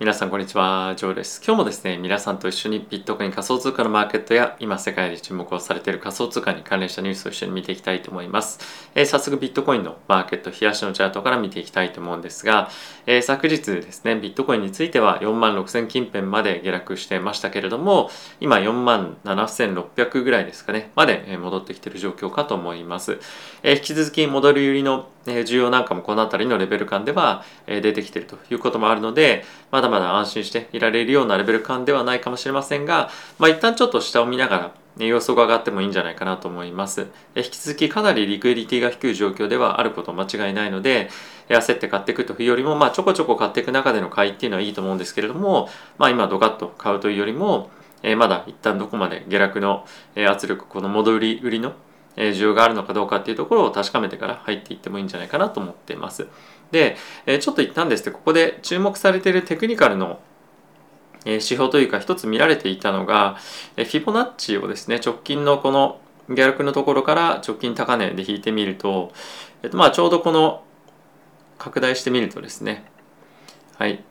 皆さんこんにちは、ジョーです。今日もですね、皆さんと一緒にビットコイン仮想通貨のマーケットや今世界で注目をされている仮想通貨に関連したニュースを一緒に見ていきたいと思います。えー、早速ビットコインのマーケット、冷やしのチャートから見ていきたいと思うんですが、えー、昨日ですね、ビットコインについては4万6000近辺まで下落してましたけれども、今4万7600ぐらいですかね、まで戻ってきている状況かと思います。えー、引き続き戻り売りの需要なんかもこの辺りのレベル感では出てきてるということもあるので、まだまだ安心していられるようなレベル感ではないかもしれませんが、まあ、一旦ちょっと下を見ながら様子が上がってもいいんじゃないかなと思います。引き続きかなりリクエリティが低い状況ではあること間違いないので、焦って買っていくというよりも、まあ、ちょこちょこ買っていく中での買いっていうのはいいと思うんですけれども、まあ、今ドカッと買うというよりも、えまだ一旦どこまで下落の圧力、この戻り売りの需要があるのかどうかっていうところを確かめてから入っていってもいいんじゃないかなと思っています。で、ちょっと一旦ですね、ここで注目されているテクニカルの指標というか一つ見られていたのが、フィボナッチをですね、直近のこの下落のところから直近高値で引いてみると、えっと、まあちょうどこの拡大してみるとですね、はい、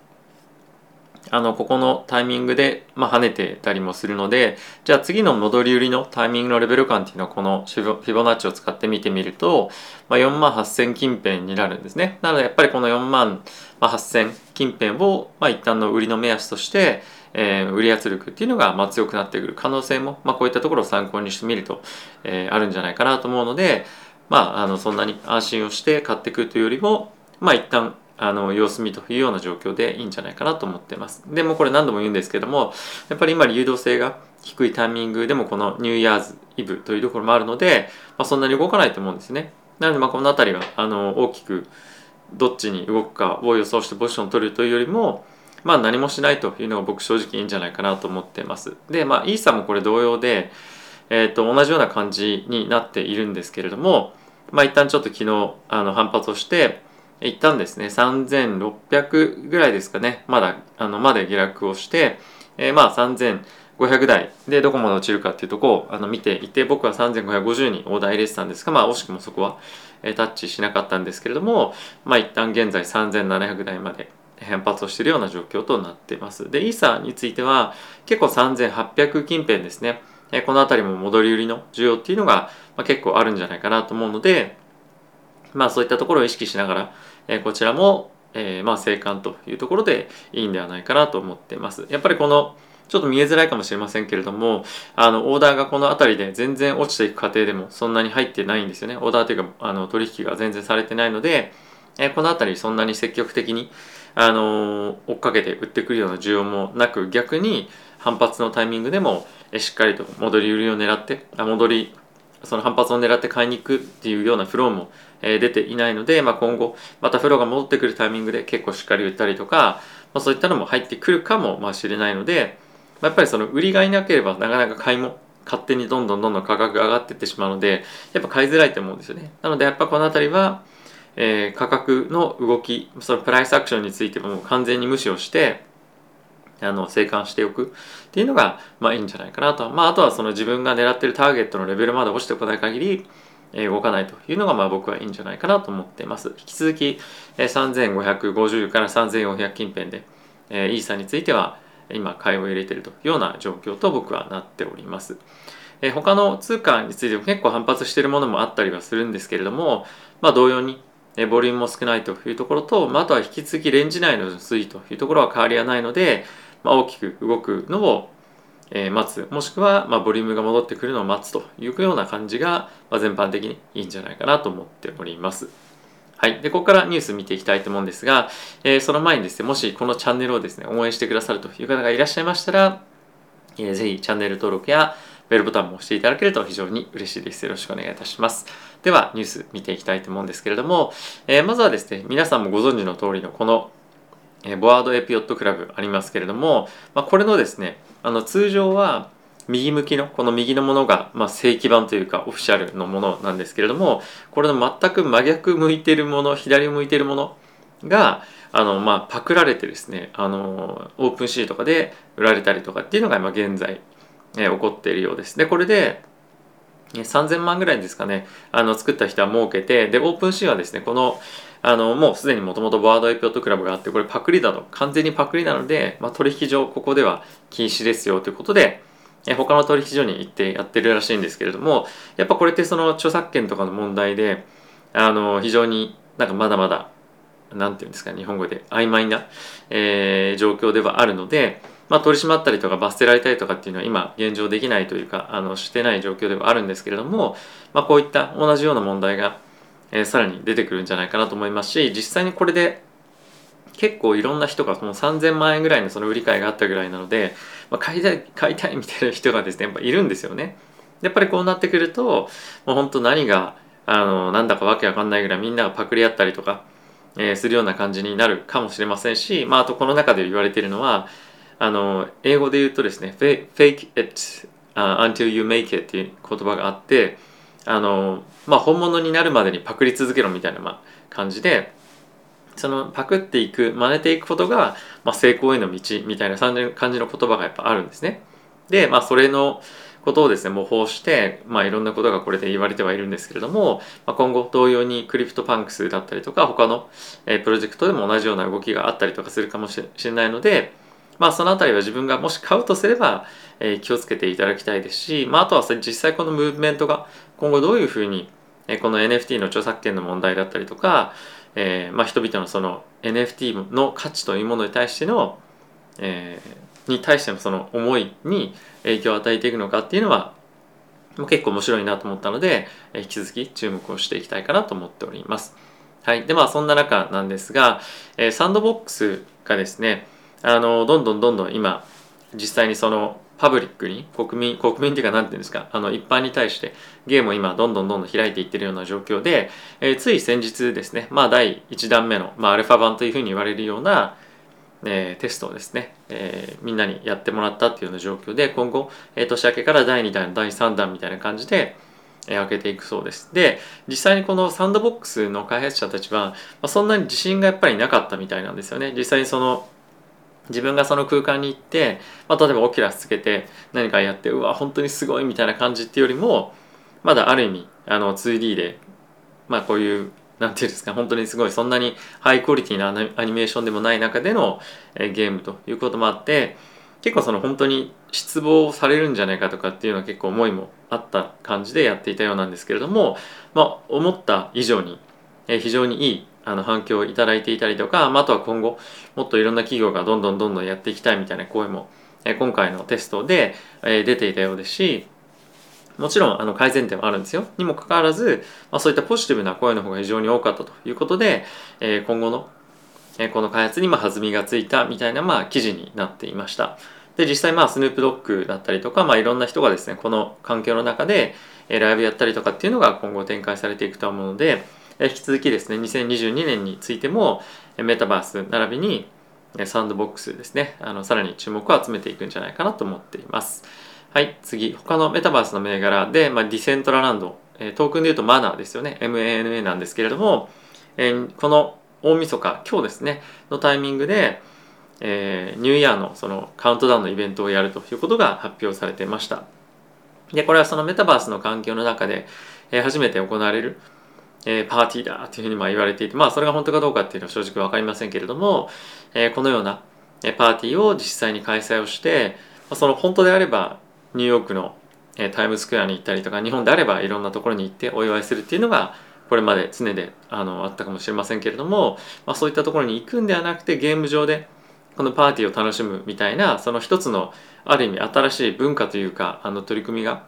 あのここのタイミングで、まあ、跳ねてたりもするのでじゃあ次の戻り売りのタイミングのレベル感っていうのはこのフィボナッチを使って見てみると、まあ、4万8000近辺になるんですね。なのでやっぱりこの4万8000近辺を、まあ、一旦の売りの目安としてえー、売り圧力っていうのがまあ強くなってくる可能性も、まあ、こういったところを参考にしてみると、えー、あるんじゃないかなと思うので、まあ、あのそんなに安心をして買っていくというよりも、まあ、一旦あの様子見というような状況でいいんじゃないかなと思ってます。でもこれ何度も言うんですけどもやっぱり今流動性が低いタイミングでもこのニューイヤーズイブというところもあるので、まあ、そんなに動かないと思うんですね。なのでまあこの辺りはあの大きくどっちに動くかを予想してポジションを取るというよりもまあ何もしないというのが僕正直いいんじゃないかなと思ってます。でまあイーサもこれ同様で、えー、と同じような感じになっているんですけれどもまあ一旦ちょっと昨日あの反発をして一旦ですね。3600ぐらいですかね。まだあのまで下落をして、えー、まあ3500台。でどこまで落ちるかっていうとこをあの見ていて僕は3550にオーダー入れてたんですがまあ惜しくもそこは、えー、タッチしなかったんですけれどもまあ一旦現在3700台まで反発をしているような状況となっています。でイーサーについては結構3800近辺ですね。えこの辺りも戻り売りの需要っていうのがまあ結構あるんじゃないかなと思うのでまあそういったところを意識しながら、えこちらも、え、まあ生還というところでいいんではないかなと思ってます。やっぱりこのちょっと見えづらいかもしれませんけれども、あの、オーダーがこの辺りで全然落ちていく過程でもそんなに入ってないんですよね。オーダーというか、あの、取引が全然されてないので、えこの辺りそんなに積極的に、あの追っかけて売ってくるような需要もなく、逆に反発のタイミングでも、えしっかりと戻り売りを狙って、あ戻りその反発を狙って買いに行くっていうようなフローも、え出ていないので、まあ、今後またフローが戻ってくるタイミングで結構しっかり売ったりとか、まあ、そういったのも入ってくるかもしれないので、まあ、やっぱりその売りがいなければなかなか買いも勝手にどんどんどんどん価格が上がっていってしまうのでやっぱ買いづらいと思うんですよねなのでやっぱこの辺りは、えー、価格の動きそのプライスアクションについても完全に無視をしてあの生還しておくっていうのが、まあ、いいんじゃないかなと。まあ、あとはその自分が狙ってるターゲットのレベルまで落ちてこない限り、動かないというのがまあ僕はいいんじゃないかなと思っています。引き続き、3550から3400近辺で、えー、イーサについては今買いを入れているというような状況と僕はなっております。他の通貨についても結構反発しているものもあったりはするんですけれども、まあ、同様にボリュームも少ないというところと、まあ、あとは引き続きレンジ内の推移というところは変わりはないので、まあ、大きく動くのを、えー、待つもしくは、まあ、ボリュームが戻ってくるのを待つというような感じが、まあ、全般的にいいんじゃないかなと思っております。はい。で、ここからニュース見ていきたいと思うんですが、えー、その前にですね、もしこのチャンネルをですね、応援してくださるという方がいらっしゃいましたら、えー、ぜひチャンネル登録やベルボタンも押していただけると非常に嬉しいです。よろしくお願いいたします。では、ニュース見ていきたいと思うんですけれども、えー、まずはですね、皆さんもご存知の通りのこのえボワードエピオットクラブありますけれども、まあ、これのですねあの通常は右向きのこの右のものが、まあ、正規版というかオフィシャルのものなんですけれどもこれの全く真逆向いてるもの左向いてるものがあの、まあ、パクられてですねあの OpenSea とかで売られたりとかっていうのが今現在、え起こっているようです。でこれで3000万ぐらいですかねあの作った人は儲けてで OpenSea はですねこのあのもうすでにもともと Bored Ape Yacht Club があってこれパクリだと完全にパクリなので、まあ、取引上ここでは禁止ですよということでえ他の取引所に行ってやってるらしいんですけれどもやっぱこれってその著作権とかの問題であの非常になんかまだまだ何て言うんですか日本語で曖昧な、えー、状況ではあるので、まあ、取り締まったりとか罰せられたりとかっていうのは今現状できないというかあのしてない状況ではあるんですけれども、まあ、こういった同じような問題が、えー、さらに出てくるんじゃないかなと思いますし実際にこれで結構いろんな人がもう3000万円ぐらいのその売り買いがあったぐらいなので、まあ、買いたい買いたいみたいな人がですねやっぱいるんですよね。やっぱりこうなってくるともう本当何があのなんだかわけわかんないぐらいみんながパクリ合ったりとか、えー、するような感じになるかもしれませんし、まあ、あとこの中で言われているのはあの英語で言うとですね fake it、until you make it っていう言葉があってあの、まあ、本物になるまでにパクり続けろみたいな、ま、感じでそのパクっていく真似ていくことが、まあ、成功への道みたいな感じの言葉がやっぱあるんですね。で、まあ、それのことをですね模倣して、まあ、いろんなことがこれで言われてはいるんですけれども、まあ、今後同様に CryptoPunks だったりとか他の、え、プロジェクトでも同じような動きがあったりとかするかもしれないので、まあ、そのあたりは自分がもし買うとすれば、え、気をつけていただきたいですし、まあ、あとは実際このムーブメントが今後どういうふうに、この NFT の著作権の問題だったりとか、えーまあ、人々のその NFT の価値というものに対しての、えー、に対してのその思いに影響を与えていくのかっていうのは結構面白いなと思ったので、え、引き続き注目をしていきたいかなと思っております。はい。で、まあそんな中なんですが、え、サンドボックスがですね、あの、どんどんどんどん今、実際にそのパブリックに国民国民っていうか何て言うんですかあの一般に対してゲームを今どんどんどんどん開いていってるような状況で、えー、つい先日ですねまあ第1弾目の、まあ、アルファ版というふうに言われるような、えー、テストをですね、えー、みんなにやってもらったっていうような状況で今後、えー、年明けから第2弾第3弾みたいな感じでえ開けていくそうです。で、実際にこのサンドボックスの開発者たちは、まあ、そんなに自信がやっぱりなかったみたいなんですよね。実際にその自分がその空間に行って、まあ、例えばオキラスつけて何かやってうわ本当にすごいみたいな感じっていうよりもまだある意味あの 2D でまあこういうなんていうんですか本当にすごいそんなにハイクオリティなアニメーションでもない中でのえゲームということもあって結構その本当に失望されるんじゃないかとかっていうのは結構思いもあった感じでやっていたようなんですけれども、まあ、思った以上にえ非常にいいあの反響をいただいていたりとか、まあ、とは今後もっといろんな企業がどんどんどんどんやっていきたいみたいな声も、え今回のテストで、え出ていたようですしもちろんあの改善点はあるんですよ。にもかかわらず、まあ、そういったポジティブな声の方が非常に多かったということで、え今後の、えこの開発にま弾みがついたみたいなまあ記事になっていました。で実際まあスヌープドッグだったりとか、まあ、いろんな人がですねこの環境の中でライブやったりとかっていうのが今後展開されていくと思うので引き続きですね2022年についてもメタバース並びに Sandbox ですねあのさらに注目を集めていくんじゃないかなと思っています。はい次他のメタバースの銘柄で、まあ、 Decentraland。トークンでいうとマナーですよね MANA なんですけれども、この大晦日今日ですねのタイミングで、えー、ニューイヤーのそのカウントダウンのイベントをやるということが発表されていました。でこれはそのメタバースの環境の中で、え、初めて行われるえー、パーティーだというふうにまあ言われていて、まあそれが本当かどうかっていうのは正直わかりませんけれども、えー、このようなパーティーを実際に開催をして、まあその本当であればニューヨークのタイムスクエアに行ったりとか、日本であればいろんなところに行ってお祝いするっていうのが、これまで常であのあったかもしれませんけれども、まあ、そういったところに行くんではなくてゲーム上でこのパーティーを楽しむみたいなその一つのある意味新しい文化というかあの取り組みが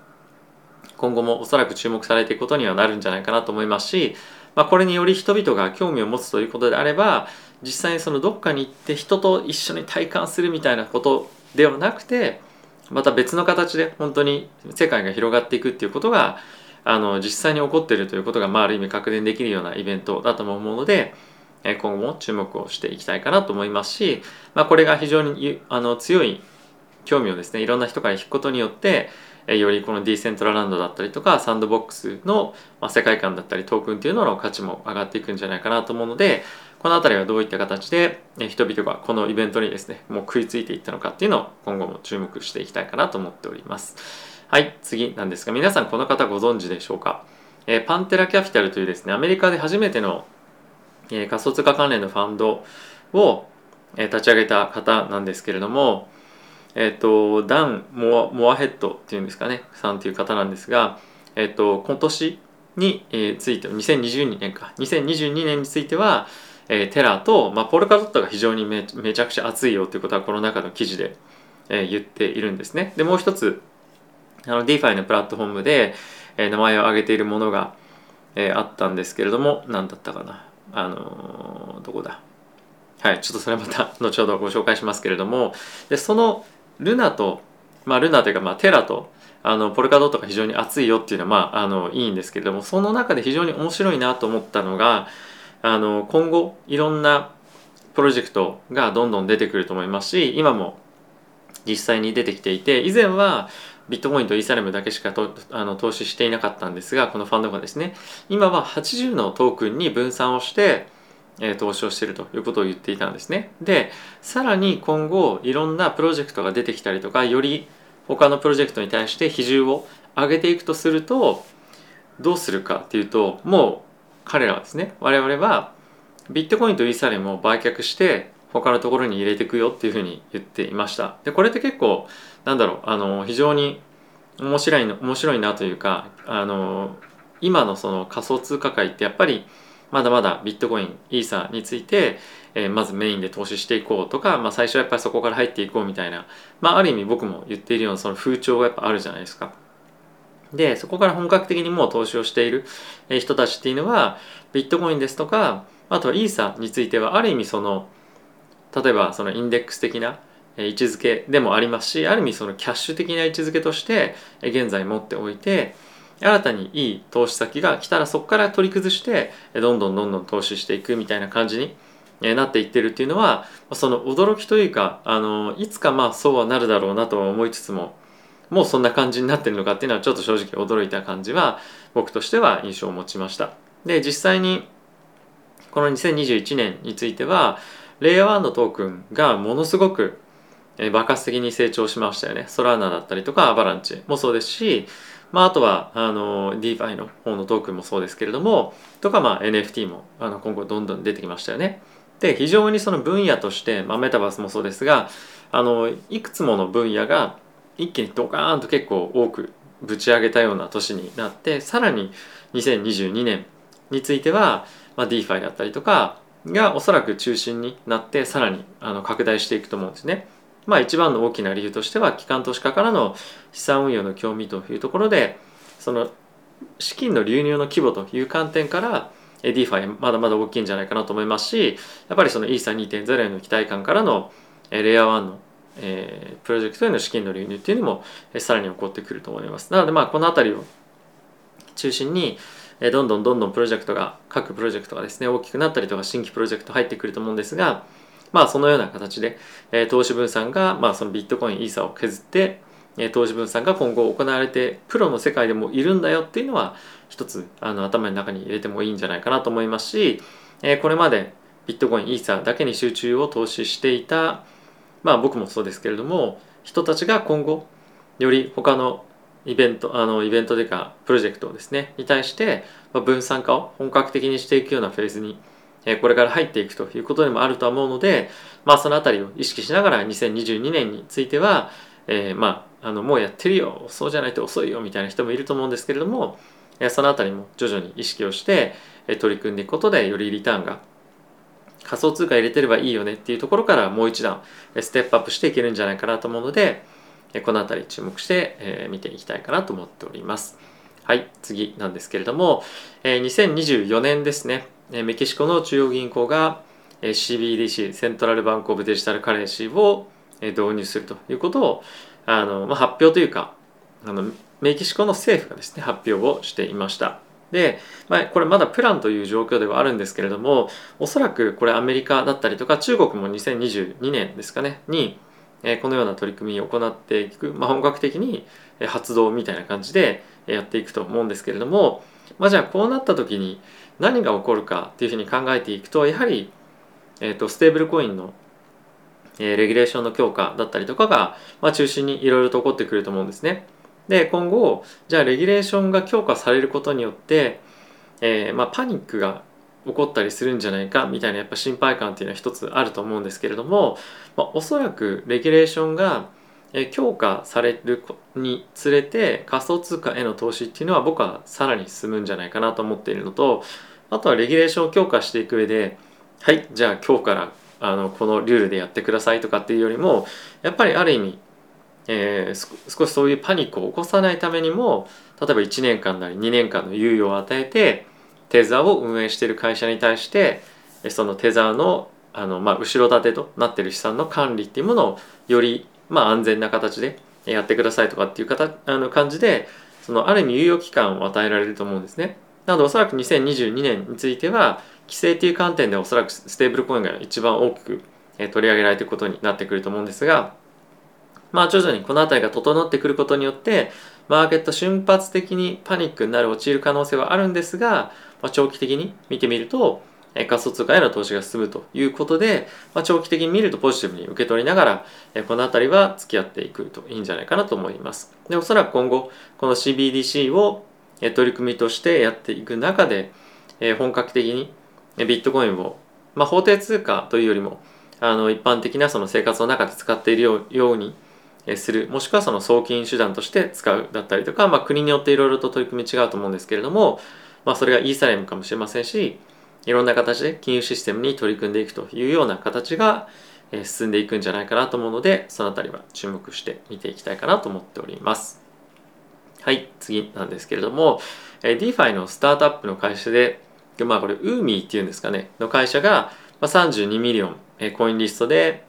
今後もおそらく注目されていくことにはなるんじゃないかなと思いますし、まあ、これにより人々が興味を持つということであれば実際にそのどっかに行って人と一緒に体感するみたいなことではなくてまた別の形で本当に世界が広がっていくっていうことがあの実際に起こっているということが、まあ、ある意味確認できるようなイベントだと思うので今後も注目をしていきたいかなと思いますし、まあ、これが非常にあの強い興味をですねいろんな人から引くことによってよりこのディーセントラランドだったりとかサンドボックスの世界観だったりトークンっていうのの価値も上がっていくんじゃないかなと思うのでこの辺りはどういった形で人々がこのイベントにですねもう食いついていったのかっていうのを今後も注目していきたいかなと思っております。はい次なんですが皆さんこの方ご存知でしょうか、えパンテラキャピタルというですねアメリカで初めてのえ仮想通貨関連のファンドを、え立ち上げた方なんですけれども、えっ、とダン・モアモアヘッドっていうんですかね。さんという方なんですが、えっ、と今年に、えついて2022年か。2022年については、えテラと、まあ、ポルカドットが非常にめめちゃくちゃ熱いよということはこの中の記事で、え言っているんですね。でもう一つあの DeFi のプラットフォームで、え名前を挙げているものが、えあったんですけれども何だったかな。あのどこだ。はいちょっとそれまた後ほどご紹介しますけれども。でそのルナとまあルナというかまあテラとあのポルカドットが非常に熱いよっていうのはまああのいいんですけれどもその中で非常に面白いなと思ったのがあの今後いろんなプロジェクトがどんどん出てくると思いますし今も実際に出てきていて以前はビットコインとイーサレムだけしかとあの投資していなかったんですがこのファンドがですね今は80のトークンに分散をして、え、投資をしているということを言っていたんですね。でさらに今後いろんなプロジェクトが出てきたりとかより他のプロジェクトに対して比重を上げていくとするとどうするかっていうともう彼らはですね我々はビットコインとイーサレムを売却して他のところに入れていくよっていうふうに言っていました。でこれって結構なんだろうあの非常に面白いの面白いなというかあの今のその仮想通貨界ってやっぱりまだまだビットコインイーサについて、えー、まずメインで投資していこうとか、まあ、最初はやっぱりそこから入っていこうみたいな、まあ、ある意味僕も言っているようなその風潮がやっぱあるじゃないですか。でそこから本格的にもう投資をしている人たちっていうのはビットコインですとかあとはイーサについてはある意味その例えばそのインデックス的な位置づけでもありますしある意味そのキャッシュ的な位置づけとして現在持っておいて新たにいい投資先が来たらそこから取り崩してどんどんどんどん投資していくみたいな感じになっていってるっていうのはその驚きというかあのいつかまあそうはなるだろうなとは思いつつももうそんな感じになってるのかっていうのはちょっと正直驚いた感じは僕としては印象を持ちましたで実際にこの2021年についてはレイヤー1のトークンがものすごく爆発的に成長しましたよね。ソラーナだったりとかアバランチもそうですし、まあ、あとはあの DeFi の方のトークンもそうですけれどもとか、まあ、NFT もあの今後どんどん出てきましたよね。で非常にその分野として、まあ、メタバースもそうですがあのいくつもの分野が一気にドカーンと結構多くぶち上げたような年になってさらに2022年については、まあ、DeFi だったりとかがおそらく中心になってさらにあの拡大していくと思うんですね。まあ一番の大きな理由としては機関投資家からの資産運用の興味というところでその資金の流入の規模という観点から DeFi まだまだ大きいんじゃないかなと思いますしやっぱりその ESA2.0 への期待感からのレイヤー1のえ、プロジェクトへの資金の流入っていうのも、え、さらに起こってくると思います。なのでまあこの辺りを中心に、えどんどんどんどんプロジェクトが各プロジェクトがですね大きくなったりとか新規プロジェクト入ってくると思うんですがまあそのような形で、え投資分散が、まあ、そのビットコインイーサを削って、え投資分散が今後行われてプロの世界でもいるんだよっていうのは一つあの頭の中に入れてもいいんじゃないかなと思いますし、えこれまでビットコインイーサだけに集中を投資していたまあ僕もそうですけれども人たちが今後より他のイベントあのイベントというかプロジェクトをですねに対して分散化を本格的にしていくようなフェーズにこれから入っていくということでもあるとは思うので、まあ、その辺りを意識しながら2022年については、えー、まああのもうやってるよそうじゃないと遅いよみたいな人もいると思うんですけれどもその辺りも徐々に意識をして取り組んでいくことでよりリターンが仮想通貨入れてればいいよねっていうところからもう一段ステップアップしていけるんじゃないかなと思うのでこの辺り注目して見ていきたいかなと思っております。はい、次なんですけれども、2024年ですね、メキシコの中央銀行が CBDC、セントラルバンクオブデジタルカレンシーを導入するということをあの、まあ、発表というかあのメキシコの政府がですね発表をしていました。で、まあ、これまだプランという状況ではあるんですけれどもおそらくこれアメリカだったりとか中国も2022年ですかねにこのような取り組みを行っていく、まあ、本格的に発動みたいな感じでやっていくと思うんですけれども、まあ、じゃあこうなった時に何が起こるかっていうふうに考えていくとやはり、えー、とステーブルコインのえレギュレーションの強化だったりとかが、まあ、中心にいろいろと起こってくると思うんですね。で今後じゃあレギュレーションが強化されることによって、えー、まあ、パニックが起こったりするんじゃないかみたいなやっぱ心配感っていうのは一つあると思うんですけれども、まあ、おそらくレギュレーションが強化されるにつれて仮想通貨への投資っていうのは僕はさらに進むんじゃないかなと思っているのとあとはレギュレーションを強化していく上ではいじゃあ今日からあのこのルールでやってくださいとかっていうよりもやっぱりある意味、えー、少しそういうパニックを起こさないためにも例えば1年間なり2年間の猶予を与えてテザーを運営している会社に対してそのテザーのあの、まあ、後ろ盾となってる資産の管理っていうものをよりまあ、安全な形でやってくださいとかっていう形あの感じでそのある意味猶予期間を与えられると思うんですね。なのでおそらく2022年については規制っていう観点でおそらくステーブルコインが一番大きく取り上げられていくことになってくると思うんですがまあ徐々にこの辺りが整ってくることによってマーケット瞬発的にパニックになる陥る可能性はあるんですが、まあ、長期的に見てみると仮想通貨への投資が進むということで、まあ、長期的に見るとポジティブに受け取りながら、この辺りは付き合っていくといいんじゃないかなと思います。で、おそらく今後、この CBDC を取り組みとしてやっていく中で、本格的にビットコインを、まあ、法定通貨というよりも、あの一般的なその生活の中で使っているようにするもしくはその送金手段として使うだったりとか、まあ、国によっていろいろと取り組み違うと思うんですけれども、まあ、それがイーサリアムかもしれませんしいろんな形で金融システムに取り組んでいくというような形が進んでいくんじゃないかなと思うのでそのあたりは注目して見ていきたいかなと思っておりますはい次なんですけれども DeFi のスタートアップの会社でまあこれウーミーっていうんですかねの会社が32ミリオンコインリストで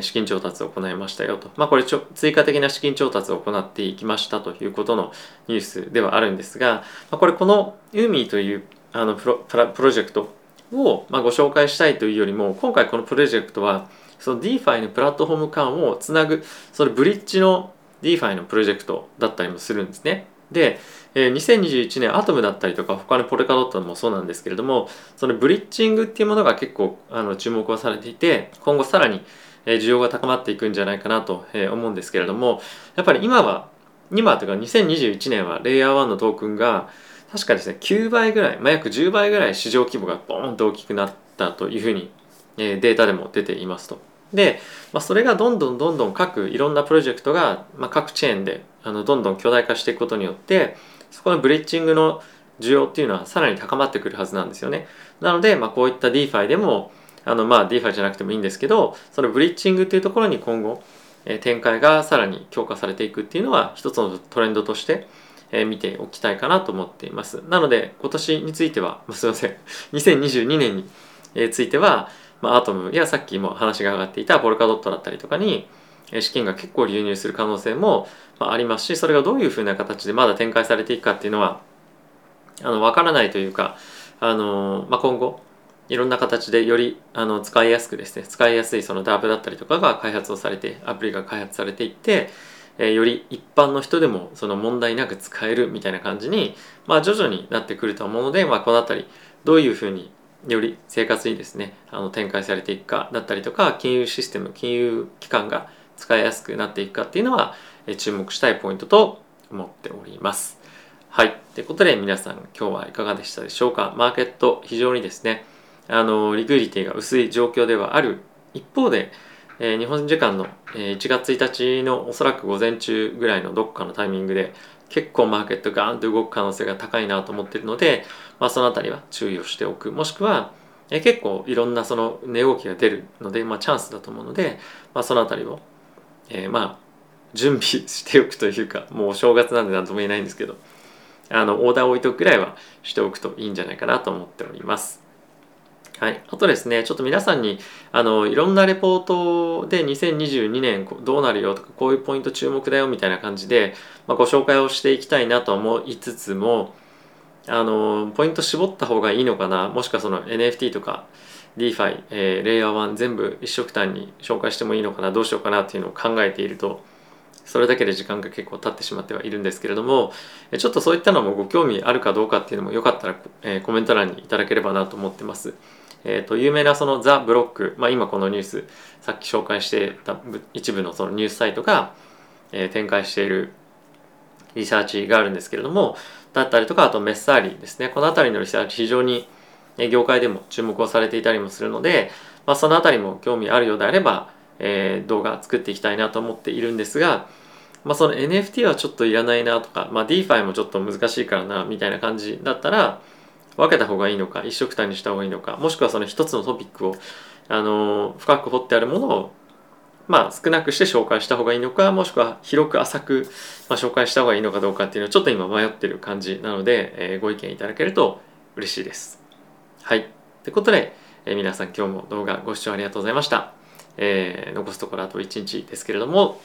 資金調達を行いましたよと。まあこれちょ追加的な資金調達を行っていきましたということのニュースではあるんですが、まあ、これこのウーミーというあのプロプロジェクトを、まあ、ご紹介したいというよりも今回このプロジェクトはその DeFi のプラットフォーム間をつなぐそのブリッジの DeFi のプロジェクトだったりもするんですね。で、えー、2021年アトムだったりとか他のポレカドットもそうなんですけれどもそのブリッジングっていうものが結構あの注目をされていて今後さらに需要が高まっていくんじゃないかなと思うんですけれどもやっぱり今は今というか2021年はレイヤー1のトークンが確かですね9倍ぐらい、まあ、約10倍ぐらい市場規模がボーンと大きくなったというふうに、えー、データでも出ていますと。で、まあ、それがどんどんどんどん各いろんなプロジェクトが、まあ、各チェーンであのどんどん巨大化していくことによってそこのブリッジングの需要っていうのはさらに高まってくるはずなんですよね。なので、まあ、こういった DeFi でもあのまあ DeFi じゃなくてもいいんですけどそのブリッジングっていうところに今後、え、展開がさらに強化されていくっていうのは一つのトレンドとしてえ見ておきたいかなと思っています。なので今年については、すいません、2022年については、まあ、アトムやさっきも話が上がっていたポルカドットだったりとかに資金が結構流入する可能性もありますしそれがどういうふうな形でまだ展開されていくかっていうのはあの分からないというかあの、まあ、今後いろんな形でよりあの使いやすくですね使いやすいその DAP だったりとかが開発をされてアプリが開発されていってえより一般の人でもその問題なく使えるみたいな感じに、まあ、徐々になってくると思うので、まあ、この辺りどういうふうにより生活にですねあの展開されていくかだったりとか金融システム金融機関が使いやすくなっていくかっていうのは、え注目したいポイントと思っております。はい。ということで皆さん今日はいかがでしたでしょうか？マーケット非常にですねあのリクイリティが薄い状況ではある一方でえー、日本時間のえ1月1日のおそらく午前中ぐらいのどっかのタイミングで結構マーケットガーンと動く可能性が高いなと思ってるので、まあ、その辺りは注意をしておくもしくは、えー、結構いろんなその値動きが出るので、まあ、チャンスだと思うので、まあ、その辺りを、えー、まあ準備しておくというかもうお正月なんで何とも言えないんですけどあのオーダーを置いとくぐらいはしておくといいんじゃないかなと思っております。はい、あとですねちょっと皆さんにあのいろんなレポートで2022年どうなるよとかこういうポイント注目だよみたいな感じで、まあ、ご紹介をしていきたいなと思いつつもあのポイント絞った方がいいのかなもしくはその NFT とか DeFi、えー、レイヤー1全部一色単に紹介してもいいのかなどうしようかなっていうのを考えているとそれだけで時間が結構経ってしまってはいるんですけれどもちょっとそういったのもご興味あるかどうかっていうのもよかったら、えー、コメント欄にいただければなと思ってます。えーと、有名なそのザ・ブロック、まあ、今このニュースさっき紹介してた一部のそのニュースサイトが、えー、展開しているリサーチがあるんですけれどもだったりとかあとメッサーリですね。この辺りのリサーチ非常に業界でも注目をされていたりもするので、まあ、その辺りも興味あるようであれば、えー、動画作っていきたいなと思っているんですが、まあ、その NFT はちょっといらないなとか、まあ、DeFi もちょっと難しいからなみたいな感じだったら分けた方がいいのか一緒くたにした方がいいのかもしくはその一つのトピックを、あの、深く掘ってあるものをまあ、少なくして紹介した方がいいのかもしくは広く浅く、ま、紹介した方がいいのかどうかっていうのはちょっと今迷ってる感じなので、え、ご意見いただけると嬉しいです。はい。ということで、え、皆さん今日も動画ご視聴ありがとうございました。えー、残すところあと1日ですけれども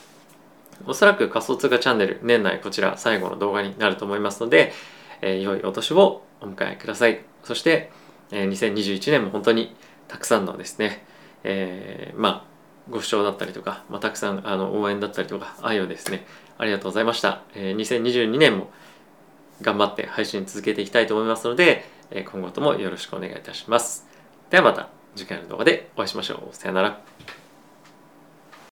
おそらく仮想通貨チャンネル年内こちら最後の動画になると思いますので、えー、良いお年をお迎えください。そして、えー、2021年も本当にたくさんのですね、えー、まあご視聴だったりとか、まあ、たくさんあの応援だったりとか愛をですねありがとうございました、えー、2022年も頑張って配信続けていきたいと思いますので、え、今後ともよろしくお願いいたします。ではまた次回の動画でお会いしましょう。さよなら。